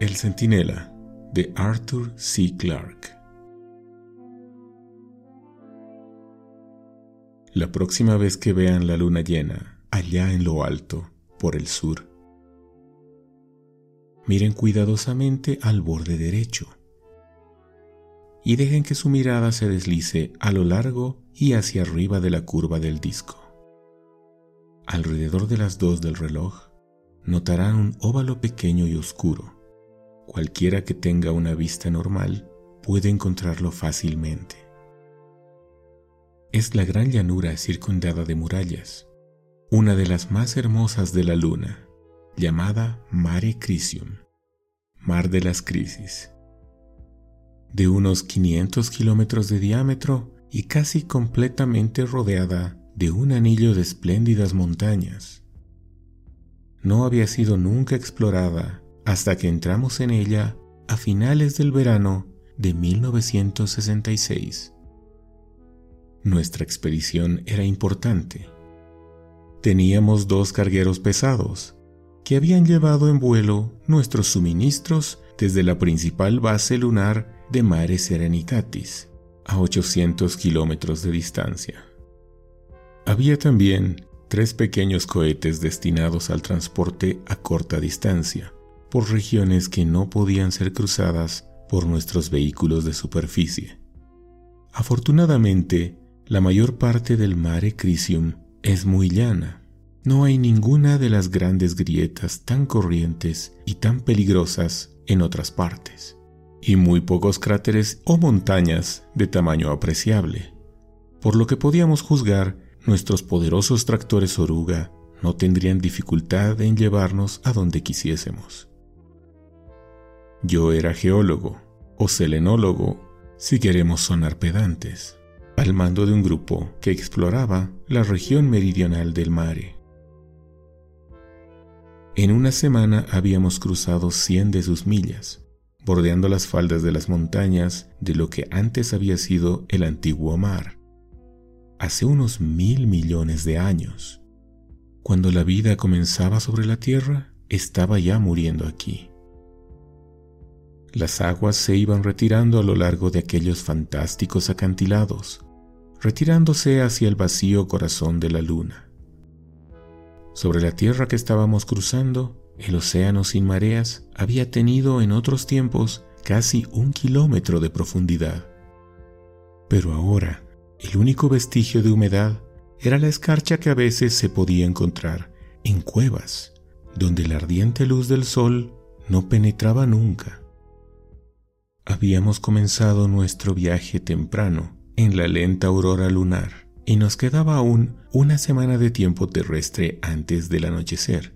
El Centinela de Arthur C. Clarke. La próxima vez que vean la luna llena, allá en lo alto, por el sur, miren cuidadosamente al borde derecho y dejen que su mirada se deslice a lo largo y hacia arriba de la curva del disco. Alrededor de las dos del reloj, notarán un óvalo pequeño y oscuro. Cualquiera que tenga una vista normal puede encontrarlo fácilmente. Es la gran llanura circundada de murallas, una de las más hermosas de la luna, llamada Mare Crisium, Mar de las Crisis. De unos 500 kilómetros de diámetro y casi completamente rodeada de un anillo de espléndidas montañas. No había sido nunca explorada hasta que entramos en ella a finales del verano de 1966. Nuestra expedición era importante. Teníamos dos cargueros pesados que habían llevado en vuelo nuestros suministros desde la principal base lunar de Mare Serenitatis, a 800 kilómetros de distancia. Había también tres pequeños cohetes destinados al transporte a corta distancia, por regiones que no podían ser cruzadas por nuestros vehículos de superficie. Afortunadamente, la mayor parte del Mare Crisium es muy llana. No hay ninguna de las grandes grietas tan corrientes y tan peligrosas en otras partes, y muy pocos cráteres o montañas de tamaño apreciable, por lo que podíamos juzgar nuestros poderosos tractores oruga no tendrían dificultad en llevarnos a donde quisiésemos. Yo era geólogo o selenólogo, si queremos sonar pedantes, al mando de un grupo que exploraba la región meridional del mare. En una semana habíamos cruzado 100 de sus millas, bordeando las faldas de las montañas de lo que antes había sido el antiguo mar hace unos mil millones de años. Cuando la vida comenzaba sobre la Tierra, estaba ya muriendo aquí. Las aguas se iban retirando a lo largo de aquellos fantásticos acantilados, retirándose hacia el vacío corazón de la luna. Sobre la tierra que estábamos cruzando, el océano sin mareas había tenido en otros tiempos casi un kilómetro de profundidad. Pero ahora, el único vestigio de humedad era la escarcha que a veces se podía encontrar en cuevas, donde la ardiente luz del sol no penetraba nunca. Habíamos comenzado nuestro viaje temprano, en la lenta aurora lunar, y nos quedaba aún una semana de tiempo terrestre antes del anochecer.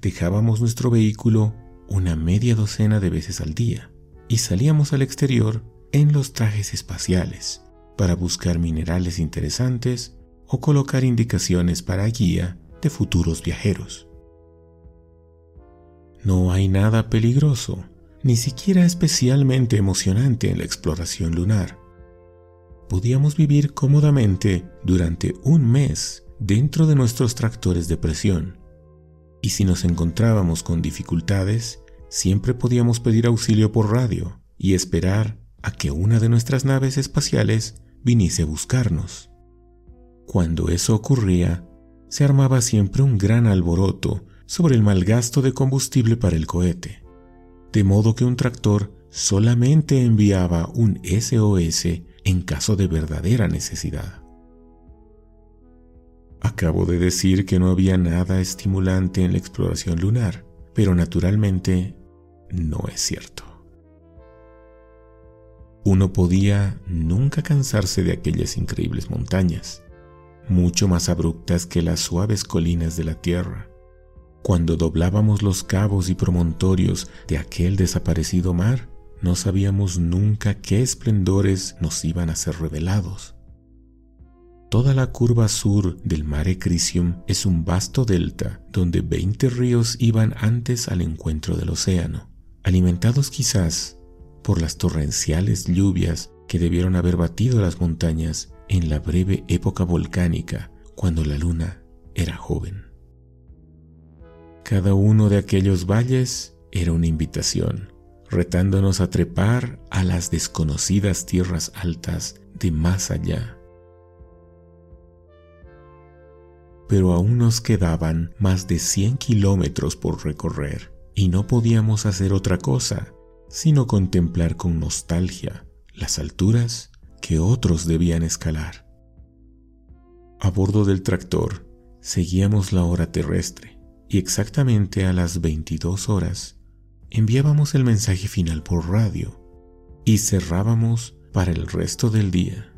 Dejábamos nuestro vehículo una media docena de veces al día y salíamos al exterior en los trajes espaciales para buscar minerales interesantes o colocar indicaciones para guía de futuros viajeros. No hay nada peligroso, ni siquiera especialmente emocionante en la exploración lunar. Podíamos vivir cómodamente durante un mes dentro de nuestros tractores de presión, y si nos encontrábamos con dificultades, siempre podíamos pedir auxilio por radio y esperar a que una de nuestras naves espaciales viniese a buscarnos. Cuando eso ocurría, se armaba siempre un gran alboroto sobre el mal gasto de combustible para el cohete, de modo que un tractor solamente enviaba un SOS en caso de verdadera necesidad. Acabo de decir que no había nada estimulante en la exploración lunar, pero naturalmente no es cierto. Uno podía nunca cansarse de aquellas increíbles montañas, mucho más abruptas que las suaves colinas de la tierra. Cuando doblábamos los cabos y promontorios de aquel desaparecido mar, no sabíamos nunca qué esplendores nos iban a ser revelados. Toda la curva sur del Mare Crisium es un vasto delta donde 20 ríos iban antes al encuentro del océano, alimentados quizás por las torrenciales lluvias que debieron haber batido las montañas en la breve época volcánica cuando la luna era joven. Cada uno de aquellos valles era una invitación, retándonos a trepar a las desconocidas tierras altas de más allá. Pero aún nos quedaban más de 100 kilómetros por recorrer y no podíamos hacer otra cosa sino contemplar con nostalgia las alturas que otros debían escalar. A bordo del tractor seguíamos la hora terrestre y exactamente a las 22 horas enviábamos el mensaje final por radio y cerrábamos para el resto del día.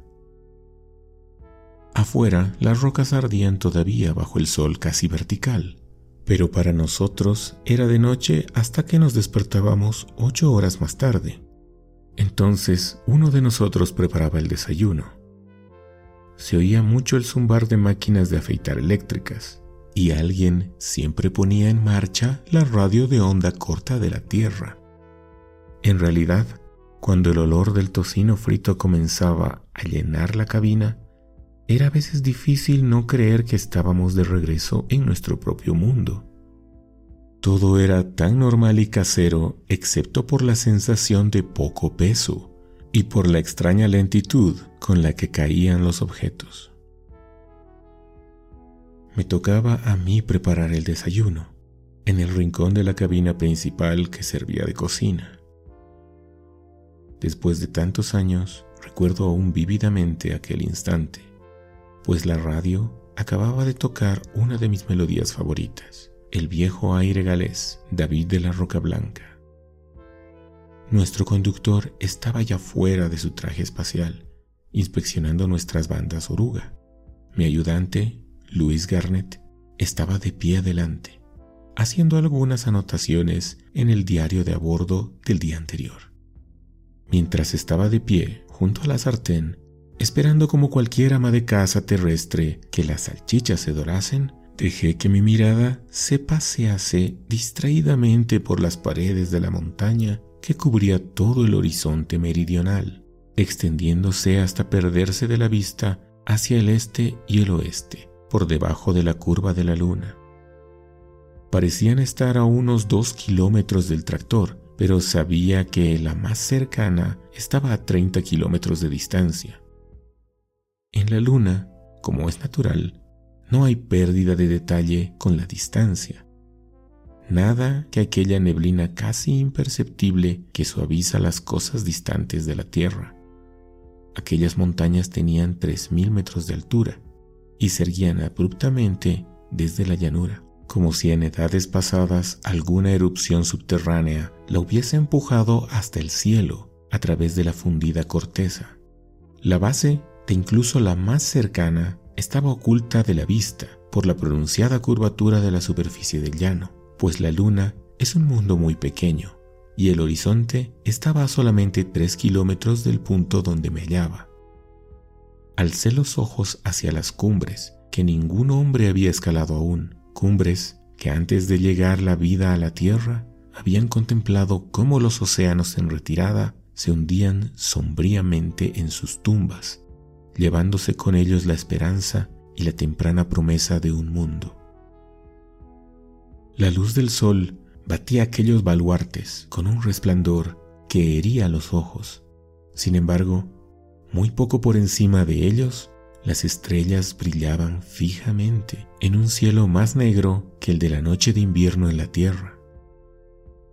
Afuera las rocas ardían todavía bajo el sol casi vertical, pero para nosotros era de noche hasta que nos despertábamos ocho horas más tarde. Entonces uno de nosotros preparaba el desayuno. Se oía mucho el zumbar de máquinas de afeitar eléctricas y alguien siempre ponía en marcha la radio de onda corta de la Tierra. En realidad, cuando el olor del tocino frito comenzaba a llenar la cabina, era a veces difícil no creer que estábamos de regreso en nuestro propio mundo. Todo era tan normal y casero excepto por la sensación de poco peso y por la extraña lentitud con la que caían los objetos. Me tocaba a mí preparar el desayuno en el rincón de la cabina principal que servía de cocina. Después de tantos años, recuerdo aún vívidamente aquel instante, pues la radio acababa de tocar una de mis melodías favoritas el viejo aire galés David de la Roca Blanca. Nuestro conductor estaba ya fuera de su traje espacial, inspeccionando nuestras bandas oruga. Mi ayudante, Luis Garnett, estaba de pie adelante, haciendo algunas anotaciones en el diario de a bordo del día anterior. Mientras estaba de pie junto a la sartén, esperando como cualquier ama de casa terrestre que las salchichas se dorasen, Dejé que mi mirada se pasease distraídamente por las paredes de la montaña que cubría todo el horizonte meridional, extendiéndose hasta perderse de la vista hacia el este y el oeste, por debajo de la curva de la luna. Parecían estar a unos dos kilómetros del tractor, pero sabía que la más cercana estaba a 30 kilómetros de distancia. En la luna, como es natural, no hay pérdida de detalle con la distancia. Nada que aquella neblina casi imperceptible que suaviza las cosas distantes de la Tierra. Aquellas montañas tenían 3.000 metros de altura y se erguían abruptamente desde la llanura, como si en edades pasadas alguna erupción subterránea la hubiese empujado hasta el cielo a través de la fundida corteza. La base de incluso la más cercana estaba oculta de la vista por la pronunciada curvatura de la superficie del llano, pues la luna es un mundo muy pequeño y el horizonte estaba a solamente tres kilómetros del punto donde me hallaba. Alcé los ojos hacia las cumbres que ningún hombre había escalado aún, cumbres que antes de llegar la vida a la tierra habían contemplado cómo los océanos en retirada se hundían sombríamente en sus tumbas llevándose con ellos la esperanza y la temprana promesa de un mundo. La luz del sol batía aquellos baluartes con un resplandor que hería los ojos. Sin embargo, muy poco por encima de ellos, las estrellas brillaban fijamente en un cielo más negro que el de la noche de invierno en la tierra.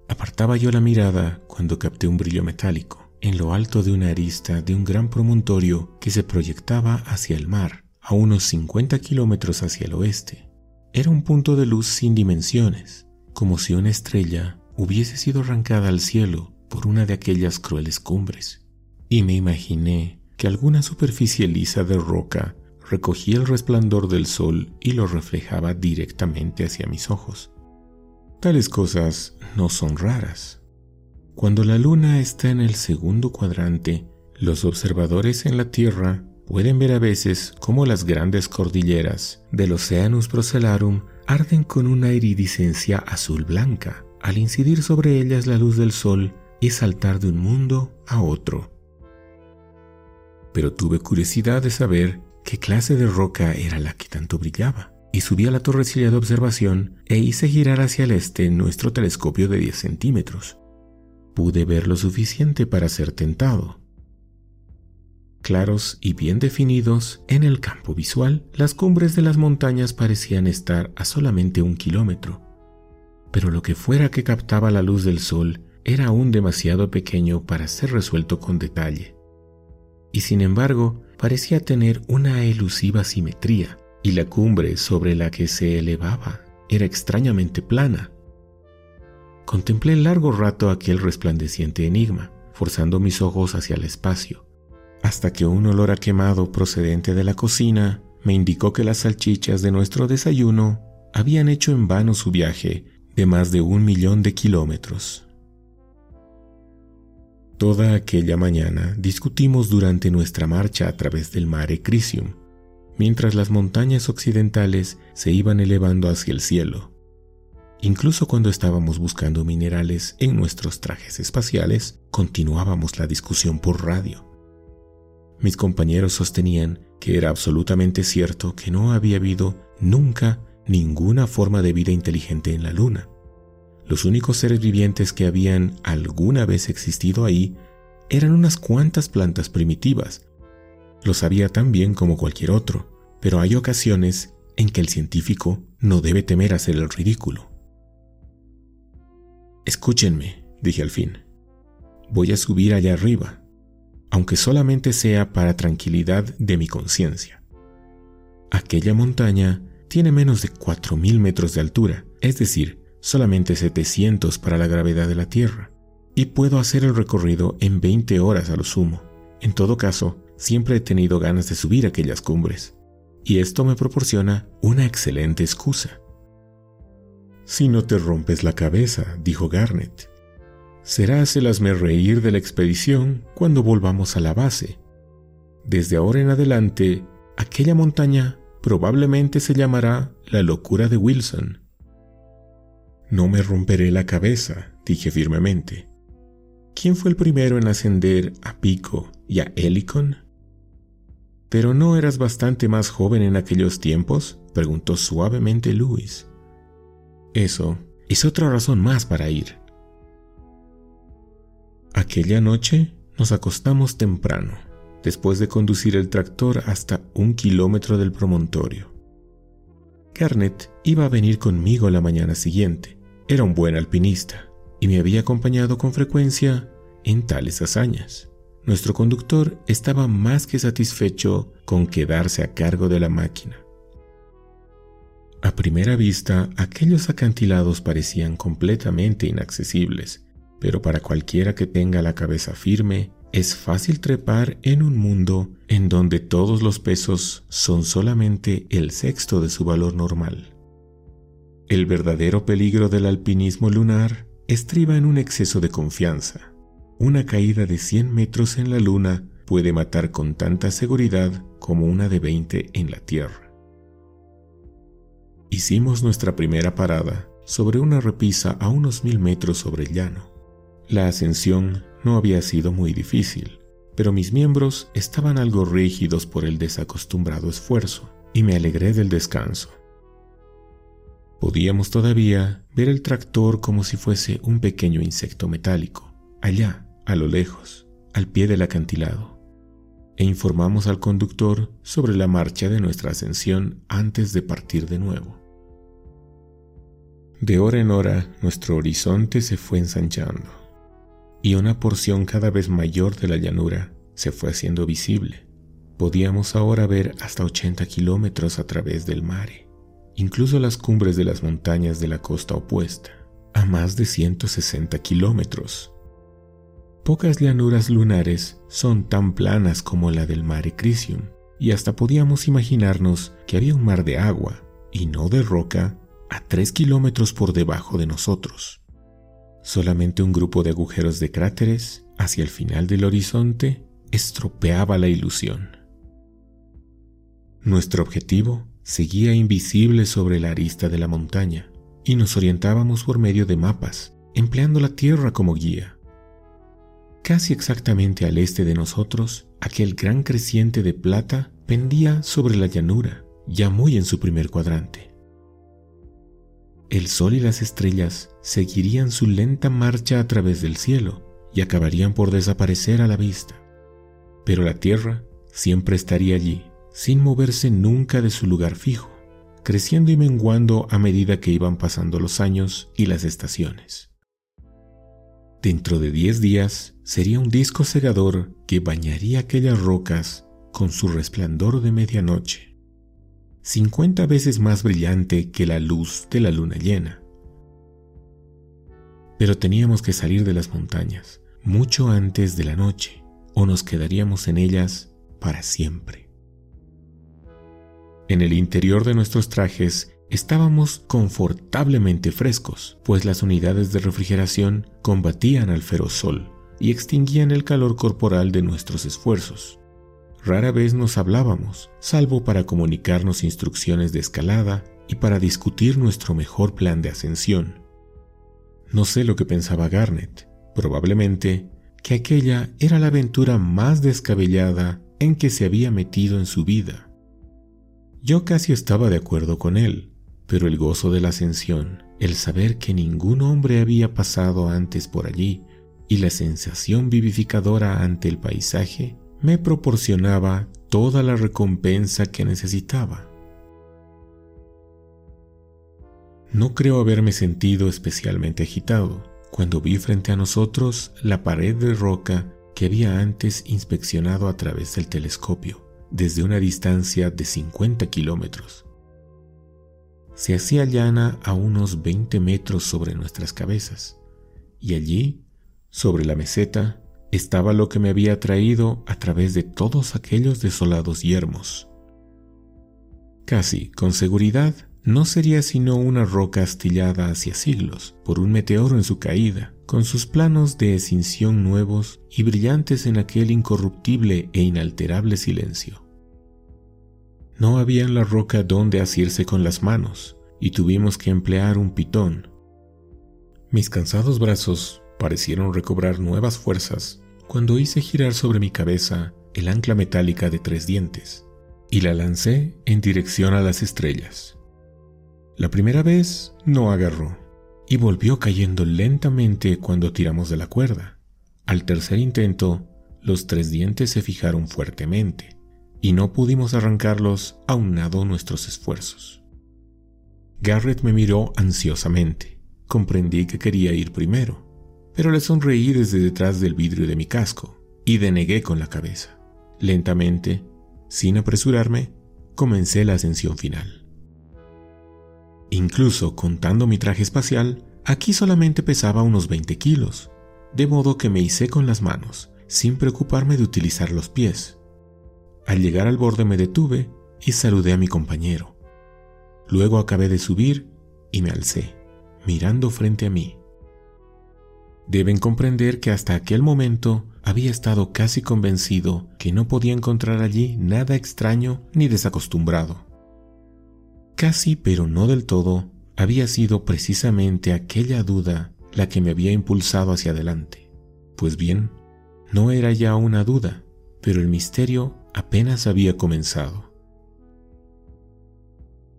Apartaba yo la mirada cuando capté un brillo metálico en lo alto de una arista de un gran promontorio que se proyectaba hacia el mar, a unos 50 kilómetros hacia el oeste. Era un punto de luz sin dimensiones, como si una estrella hubiese sido arrancada al cielo por una de aquellas crueles cumbres. Y me imaginé que alguna superficie lisa de roca recogía el resplandor del sol y lo reflejaba directamente hacia mis ojos. Tales cosas no son raras. Cuando la luna está en el segundo cuadrante, los observadores en la Tierra pueden ver a veces cómo las grandes cordilleras del Oceanus Procellarum arden con una iridiscencia azul blanca al incidir sobre ellas la luz del sol y saltar de un mundo a otro. Pero tuve curiosidad de saber qué clase de roca era la que tanto brillaba, y subí a la torrecilla de observación e hice girar hacia el este nuestro telescopio de 10 centímetros. Pude ver lo suficiente para ser tentado. Claros y bien definidos, en el campo visual, las cumbres de las montañas parecían estar a solamente un kilómetro. Pero lo que fuera que captaba la luz del sol era aún demasiado pequeño para ser resuelto con detalle. Y sin embargo, parecía tener una elusiva simetría, y la cumbre sobre la que se elevaba era extrañamente plana. Contemplé largo rato aquel resplandeciente enigma, forzando mis ojos hacia el espacio, hasta que un olor a quemado procedente de la cocina me indicó que las salchichas de nuestro desayuno habían hecho en vano su viaje de más de un millón de kilómetros. Toda aquella mañana discutimos durante nuestra marcha a través del mare Crisium mientras las montañas occidentales se iban elevando hacia el cielo. Incluso cuando estábamos buscando minerales en nuestros trajes espaciales, continuábamos la discusión por radio. Mis compañeros sostenían que era absolutamente cierto que no había habido nunca ninguna forma de vida inteligente en la Luna. Los únicos seres vivientes que habían alguna vez existido ahí eran unas cuantas plantas primitivas, lo sabía tan bien como cualquier otro, pero hay ocasiones en que el científico no debe temer hacer el ridículo. Escúchenme, dije al fin. Voy a subir allá arriba, aunque solamente sea para tranquilidad de mi conciencia. Aquella montaña tiene menos de 4.000 metros de altura, es decir, solamente 700 para la gravedad de la Tierra, y puedo hacer el recorrido en 20 horas a lo sumo. En todo caso, Siempre he tenido ganas de subir aquellas cumbres, y esto me proporciona una excelente excusa. Si no te rompes la cabeza, dijo Garnet, serás el reír de la expedición cuando volvamos a la base. Desde ahora en adelante, aquella montaña probablemente se llamará la locura de Wilson. No me romperé la cabeza, dije firmemente. ¿Quién fue el primero en ascender a Pico y a Helicon? ¿Pero no eras bastante más joven en aquellos tiempos? preguntó suavemente Luis. Eso es otra razón más para ir. Aquella noche nos acostamos temprano, después de conducir el tractor hasta un kilómetro del promontorio. Garnet iba a venir conmigo la mañana siguiente. Era un buen alpinista y me había acompañado con frecuencia en tales hazañas. Nuestro conductor estaba más que satisfecho con quedarse a cargo de la máquina. A primera vista, aquellos acantilados parecían completamente inaccesibles, pero para cualquiera que tenga la cabeza firme, es fácil trepar en un mundo en donde todos los pesos son solamente el sexto de su valor normal. El verdadero peligro del alpinismo lunar estriba en un exceso de confianza. Una caída de 100 metros en la Luna puede matar con tanta seguridad como una de 20 en la Tierra. Hicimos nuestra primera parada sobre una repisa a unos mil metros sobre el llano. La ascensión no había sido muy difícil, pero mis miembros estaban algo rígidos por el desacostumbrado esfuerzo y me alegré del descanso. Podíamos todavía ver el tractor como si fuese un pequeño insecto metálico, allá a lo lejos, al pie del acantilado, e informamos al conductor sobre la marcha de nuestra ascensión antes de partir de nuevo. De hora en hora nuestro horizonte se fue ensanchando, y una porción cada vez mayor de la llanura se fue haciendo visible. Podíamos ahora ver hasta 80 kilómetros a través del mare, incluso las cumbres de las montañas de la costa opuesta, a más de 160 kilómetros Pocas llanuras lunares son tan planas como la del Mare Crisium, y hasta podíamos imaginarnos que había un mar de agua, y no de roca, a tres kilómetros por debajo de nosotros. Solamente un grupo de agujeros de cráteres hacia el final del horizonte estropeaba la ilusión. Nuestro objetivo seguía invisible sobre la arista de la montaña, y nos orientábamos por medio de mapas, empleando la tierra como guía. Casi exactamente al este de nosotros, aquel gran creciente de plata pendía sobre la llanura ya muy en su primer cuadrante. El sol y las estrellas seguirían su lenta marcha a través del cielo y acabarían por desaparecer a la vista. Pero la Tierra siempre estaría allí, sin moverse nunca de su lugar fijo, creciendo y menguando a medida que iban pasando los años y las estaciones. Dentro de diez días sería un disco cegador que bañaría aquellas rocas con su resplandor de medianoche, cincuenta veces más brillante que la luz de la luna llena. Pero teníamos que salir de las montañas mucho antes de la noche, o nos quedaríamos en ellas para siempre. En el interior de nuestros trajes estábamos confortablemente frescos, pues las unidades de refrigeración combatían al feroz sol y extinguían el calor corporal de nuestros esfuerzos. Rara vez nos hablábamos, salvo para comunicarnos instrucciones de escalada y para discutir nuestro mejor plan de ascensión. No sé lo que pensaba Garnet, probablemente que aquella era la aventura más descabellada en que se había metido en su vida. Yo casi estaba de acuerdo con él, pero el gozo de la ascensión, el saber que ningún hombre había pasado antes por allí y la sensación vivificadora ante el paisaje me proporcionaba toda la recompensa que necesitaba. No creo haberme sentido especialmente agitado cuando vi frente a nosotros la pared de roca que había antes inspeccionado a través del telescopio, desde una distancia de 50 kilómetros. Se hacía llana a unos 20 metros sobre nuestras cabezas, y allí, sobre la meseta, estaba lo que me había traído a través de todos aquellos desolados yermos. Casi, con seguridad, no sería sino una roca astillada hacia siglos por un meteoro en su caída, con sus planos de escinción nuevos y brillantes en aquel incorruptible e inalterable silencio. No había en la roca donde asirse con las manos, y tuvimos que emplear un pitón. Mis cansados brazos parecieron recobrar nuevas fuerzas cuando hice girar sobre mi cabeza el ancla metálica de tres dientes y la lancé en dirección a las estrellas. La primera vez no agarró y volvió cayendo lentamente cuando tiramos de la cuerda. Al tercer intento, los tres dientes se fijaron fuertemente y no pudimos arrancarlos aunado nuestros esfuerzos. Garrett me miró ansiosamente. Comprendí que quería ir primero pero le sonreí desde detrás del vidrio de mi casco y denegué con la cabeza. Lentamente, sin apresurarme, comencé la ascensión final. Incluso contando mi traje espacial, aquí solamente pesaba unos 20 kilos, de modo que me hice con las manos, sin preocuparme de utilizar los pies. Al llegar al borde me detuve y saludé a mi compañero. Luego acabé de subir y me alcé, mirando frente a mí. Deben comprender que hasta aquel momento había estado casi convencido que no podía encontrar allí nada extraño ni desacostumbrado. Casi, pero no del todo, había sido precisamente aquella duda la que me había impulsado hacia adelante. Pues bien, no era ya una duda, pero el misterio apenas había comenzado.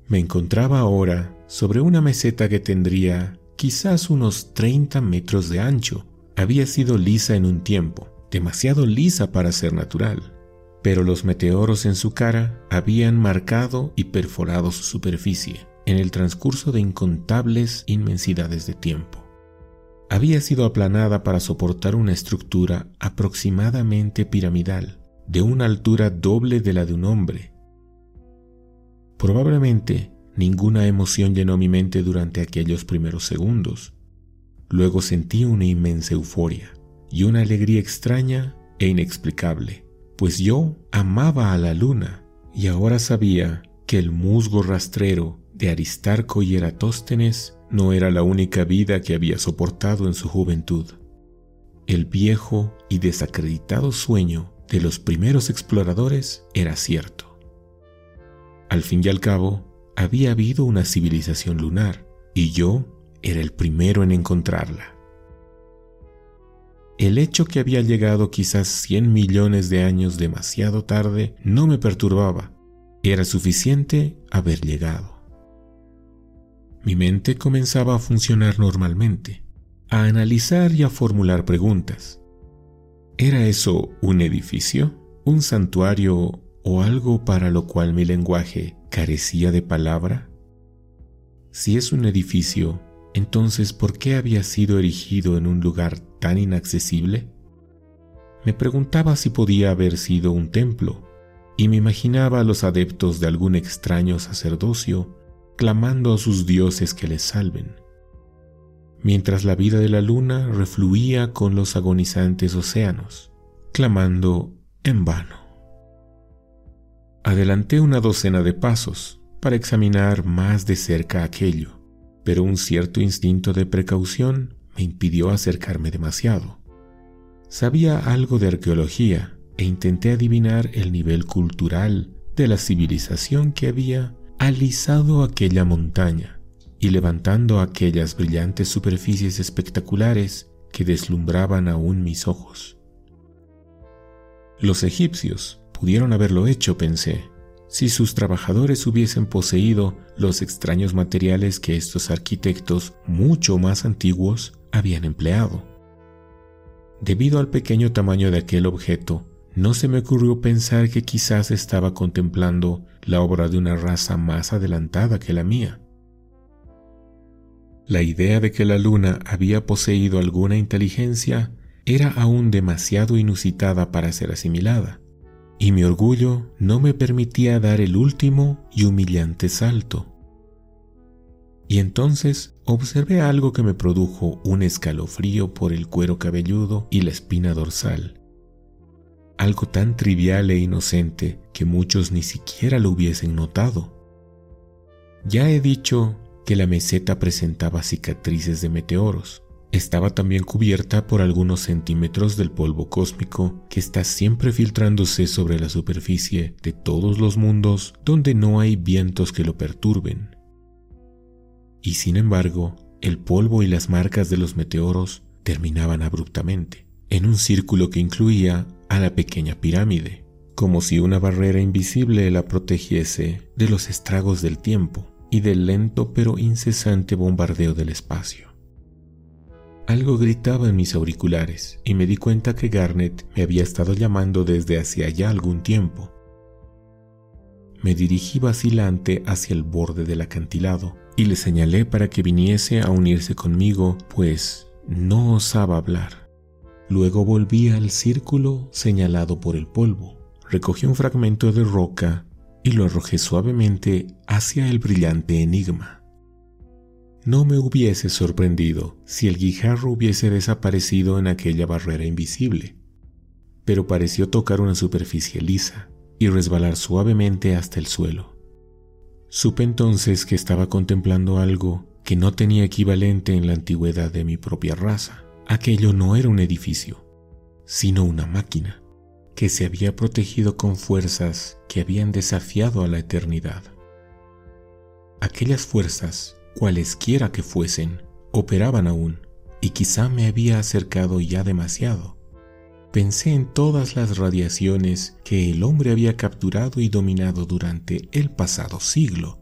Me encontraba ahora sobre una meseta que tendría quizás unos 30 metros de ancho. Había sido lisa en un tiempo, demasiado lisa para ser natural, pero los meteoros en su cara habían marcado y perforado su superficie en el transcurso de incontables inmensidades de tiempo. Había sido aplanada para soportar una estructura aproximadamente piramidal, de una altura doble de la de un hombre. Probablemente Ninguna emoción llenó mi mente durante aquellos primeros segundos. Luego sentí una inmensa euforia y una alegría extraña e inexplicable, pues yo amaba a la luna y ahora sabía que el musgo rastrero de Aristarco y Eratóstenes no era la única vida que había soportado en su juventud. El viejo y desacreditado sueño de los primeros exploradores era cierto. Al fin y al cabo, había habido una civilización lunar y yo era el primero en encontrarla. El hecho que había llegado quizás 100 millones de años demasiado tarde no me perturbaba. Era suficiente haber llegado. Mi mente comenzaba a funcionar normalmente, a analizar y a formular preguntas. ¿Era eso un edificio, un santuario o algo para lo cual mi lenguaje carecía de palabra? Si es un edificio, entonces ¿por qué había sido erigido en un lugar tan inaccesible? Me preguntaba si podía haber sido un templo, y me imaginaba a los adeptos de algún extraño sacerdocio clamando a sus dioses que les salven, mientras la vida de la luna refluía con los agonizantes océanos, clamando en vano. Adelanté una docena de pasos para examinar más de cerca aquello, pero un cierto instinto de precaución me impidió acercarme demasiado. Sabía algo de arqueología e intenté adivinar el nivel cultural de la civilización que había alisado aquella montaña y levantando aquellas brillantes superficies espectaculares que deslumbraban aún mis ojos. Los egipcios pudieron haberlo hecho, pensé, si sus trabajadores hubiesen poseído los extraños materiales que estos arquitectos mucho más antiguos habían empleado. Debido al pequeño tamaño de aquel objeto, no se me ocurrió pensar que quizás estaba contemplando la obra de una raza más adelantada que la mía. La idea de que la luna había poseído alguna inteligencia era aún demasiado inusitada para ser asimilada y mi orgullo no me permitía dar el último y humillante salto. Y entonces observé algo que me produjo un escalofrío por el cuero cabelludo y la espina dorsal. Algo tan trivial e inocente que muchos ni siquiera lo hubiesen notado. Ya he dicho que la meseta presentaba cicatrices de meteoros estaba también cubierta por algunos centímetros del polvo cósmico que está siempre filtrándose sobre la superficie de todos los mundos donde no hay vientos que lo perturben. Y sin embargo, el polvo y las marcas de los meteoros terminaban abruptamente, en un círculo que incluía a la pequeña pirámide, como si una barrera invisible la protegiese de los estragos del tiempo y del lento pero incesante bombardeo del espacio. Algo gritaba en mis auriculares y me di cuenta que Garnet me había estado llamando desde hacía ya algún tiempo. Me dirigí vacilante hacia el borde del acantilado y le señalé para que viniese a unirse conmigo, pues no osaba hablar. Luego volví al círculo señalado por el polvo, recogí un fragmento de roca y lo arrojé suavemente hacia el brillante enigma. No me hubiese sorprendido si el guijarro hubiese desaparecido en aquella barrera invisible, pero pareció tocar una superficie lisa y resbalar suavemente hasta el suelo. Supe entonces que estaba contemplando algo que no tenía equivalente en la antigüedad de mi propia raza. Aquello no era un edificio, sino una máquina que se había protegido con fuerzas que habían desafiado a la eternidad. Aquellas fuerzas cualesquiera que fuesen, operaban aún, y quizá me había acercado ya demasiado. Pensé en todas las radiaciones que el hombre había capturado y dominado durante el pasado siglo.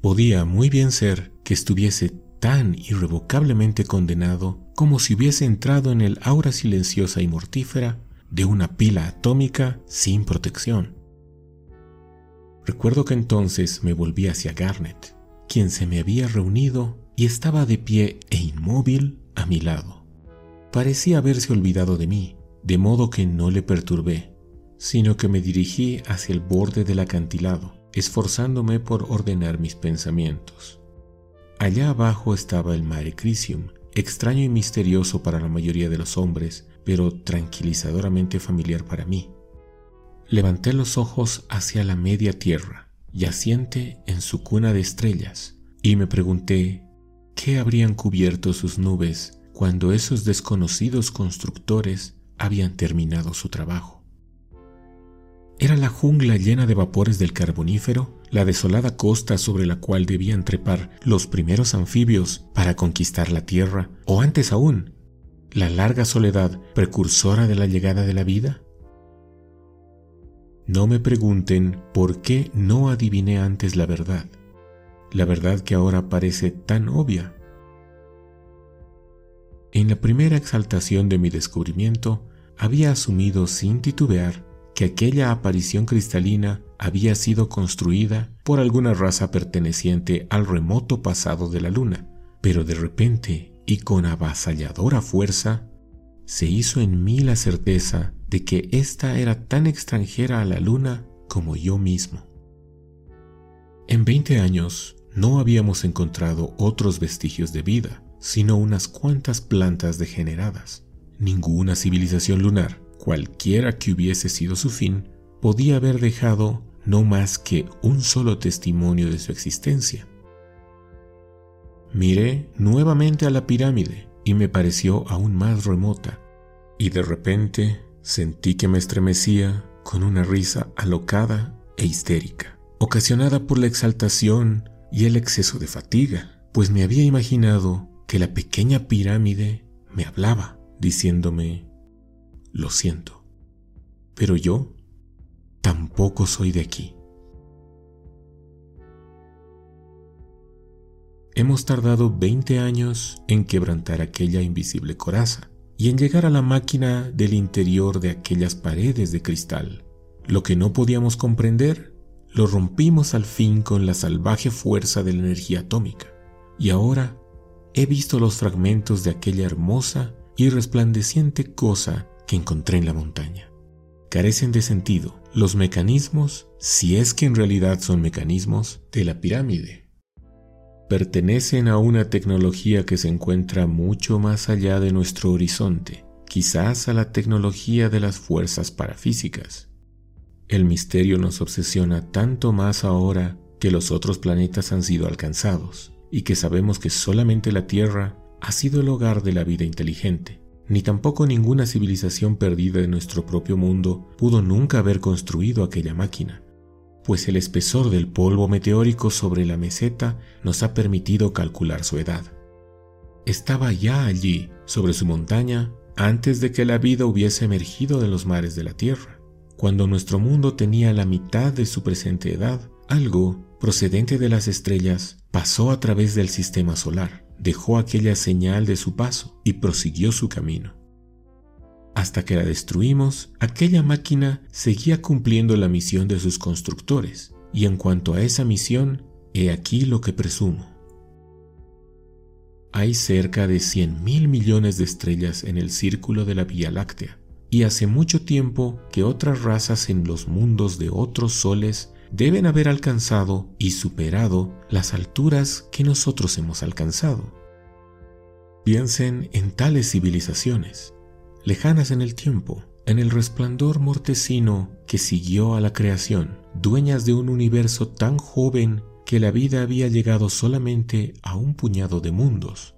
Podía muy bien ser que estuviese tan irrevocablemente condenado como si hubiese entrado en el aura silenciosa y mortífera de una pila atómica sin protección. Recuerdo que entonces me volví hacia Garnet quien se me había reunido y estaba de pie e inmóvil a mi lado. Parecía haberse olvidado de mí, de modo que no le perturbé, sino que me dirigí hacia el borde del acantilado, esforzándome por ordenar mis pensamientos. Allá abajo estaba el Mare Crisium, extraño y misterioso para la mayoría de los hombres, pero tranquilizadoramente familiar para mí. Levanté los ojos hacia la media tierra yaciente en su cuna de estrellas, y me pregunté qué habrían cubierto sus nubes cuando esos desconocidos constructores habían terminado su trabajo. ¿Era la jungla llena de vapores del carbonífero la desolada costa sobre la cual debían trepar los primeros anfibios para conquistar la Tierra, o antes aún, la larga soledad precursora de la llegada de la vida? No me pregunten por qué no adiviné antes la verdad, la verdad que ahora parece tan obvia. En la primera exaltación de mi descubrimiento, había asumido sin titubear que aquella aparición cristalina había sido construida por alguna raza perteneciente al remoto pasado de la luna, pero de repente y con avasalladora fuerza, se hizo en mí la certeza de que ésta era tan extranjera a la luna como yo mismo. En 20 años no habíamos encontrado otros vestigios de vida, sino unas cuantas plantas degeneradas. Ninguna civilización lunar, cualquiera que hubiese sido su fin, podía haber dejado no más que un solo testimonio de su existencia. Miré nuevamente a la pirámide y me pareció aún más remota, y de repente sentí que me estremecía con una risa alocada e histérica, ocasionada por la exaltación y el exceso de fatiga, pues me había imaginado que la pequeña pirámide me hablaba, diciéndome, lo siento, pero yo tampoco soy de aquí. Hemos tardado 20 años en quebrantar aquella invisible coraza y en llegar a la máquina del interior de aquellas paredes de cristal. Lo que no podíamos comprender, lo rompimos al fin con la salvaje fuerza de la energía atómica. Y ahora he visto los fragmentos de aquella hermosa y resplandeciente cosa que encontré en la montaña. Carecen de sentido los mecanismos, si es que en realidad son mecanismos, de la pirámide pertenecen a una tecnología que se encuentra mucho más allá de nuestro horizonte, quizás a la tecnología de las fuerzas parafísicas. El misterio nos obsesiona tanto más ahora que los otros planetas han sido alcanzados y que sabemos que solamente la Tierra ha sido el hogar de la vida inteligente, ni tampoco ninguna civilización perdida de nuestro propio mundo pudo nunca haber construido aquella máquina pues el espesor del polvo meteórico sobre la meseta nos ha permitido calcular su edad. Estaba ya allí, sobre su montaña, antes de que la vida hubiese emergido de los mares de la Tierra. Cuando nuestro mundo tenía la mitad de su presente edad, algo, procedente de las estrellas, pasó a través del sistema solar, dejó aquella señal de su paso y prosiguió su camino. Hasta que la destruimos, aquella máquina seguía cumpliendo la misión de sus constructores, y en cuanto a esa misión, he aquí lo que presumo. Hay cerca de 100 mil millones de estrellas en el círculo de la Vía Láctea, y hace mucho tiempo que otras razas en los mundos de otros soles deben haber alcanzado y superado las alturas que nosotros hemos alcanzado. Piensen en tales civilizaciones lejanas en el tiempo, en el resplandor mortecino que siguió a la creación, dueñas de un universo tan joven que la vida había llegado solamente a un puñado de mundos.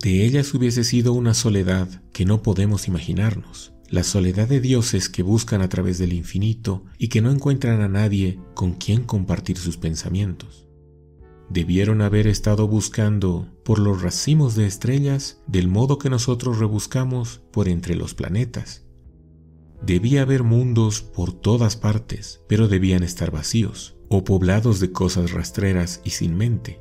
De ellas hubiese sido una soledad que no podemos imaginarnos, la soledad de dioses que buscan a través del infinito y que no encuentran a nadie con quien compartir sus pensamientos debieron haber estado buscando por los racimos de estrellas del modo que nosotros rebuscamos por entre los planetas. Debía haber mundos por todas partes, pero debían estar vacíos o poblados de cosas rastreras y sin mente.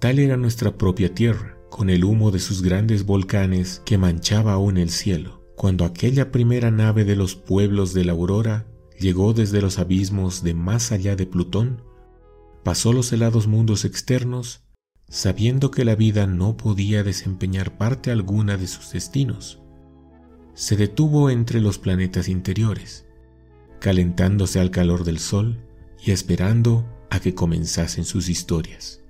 Tal era nuestra propia Tierra, con el humo de sus grandes volcanes que manchaba aún el cielo, cuando aquella primera nave de los pueblos de la aurora llegó desde los abismos de más allá de Plutón pasó los helados mundos externos sabiendo que la vida no podía desempeñar parte alguna de sus destinos. Se detuvo entre los planetas interiores, calentándose al calor del sol y esperando a que comenzasen sus historias.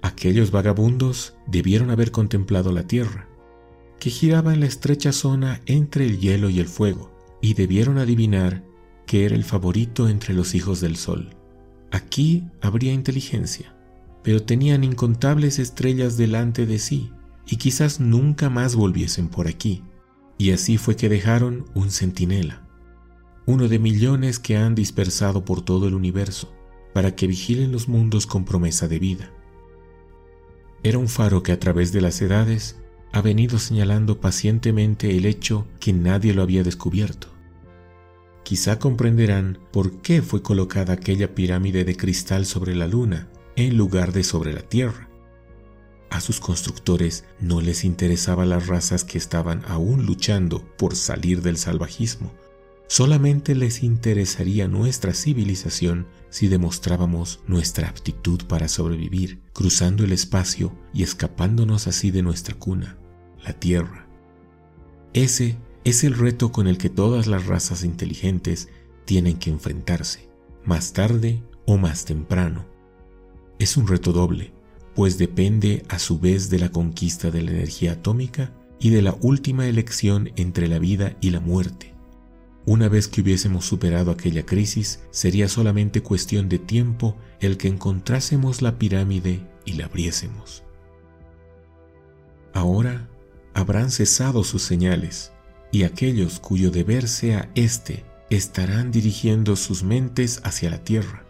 Aquellos vagabundos debieron haber contemplado la Tierra, que giraba en la estrecha zona entre el hielo y el fuego, y debieron adivinar que era el favorito entre los hijos del sol. Aquí habría inteligencia, pero tenían incontables estrellas delante de sí y quizás nunca más volviesen por aquí. Y así fue que dejaron un centinela, uno de millones que han dispersado por todo el universo, para que vigilen los mundos con promesa de vida. Era un faro que a través de las edades ha venido señalando pacientemente el hecho que nadie lo había descubierto. Quizá comprenderán por qué fue colocada aquella pirámide de cristal sobre la luna en lugar de sobre la Tierra. A sus constructores no les interesaban las razas que estaban aún luchando por salir del salvajismo. Solamente les interesaría nuestra civilización si demostrábamos nuestra aptitud para sobrevivir, cruzando el espacio y escapándonos así de nuestra cuna, la Tierra. Ese es el reto con el que todas las razas inteligentes tienen que enfrentarse, más tarde o más temprano. Es un reto doble, pues depende a su vez de la conquista de la energía atómica y de la última elección entre la vida y la muerte. Una vez que hubiésemos superado aquella crisis, sería solamente cuestión de tiempo el que encontrásemos la pirámide y la abriésemos. Ahora habrán cesado sus señales, y aquellos cuyo deber sea este estarán dirigiendo sus mentes hacia la tierra.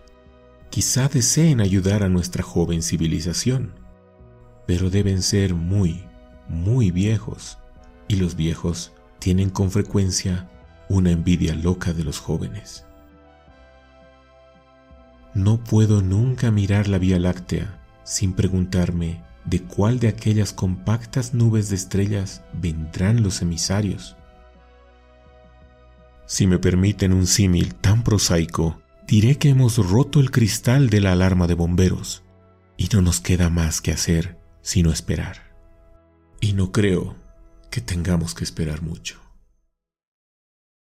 Quizá deseen ayudar a nuestra joven civilización, pero deben ser muy, muy viejos, y los viejos tienen con frecuencia una envidia loca de los jóvenes. No puedo nunca mirar la Vía Láctea sin preguntarme de cuál de aquellas compactas nubes de estrellas vendrán los emisarios. Si me permiten un símil tan prosaico, diré que hemos roto el cristal de la alarma de bomberos y no nos queda más que hacer sino esperar. Y no creo que tengamos que esperar mucho.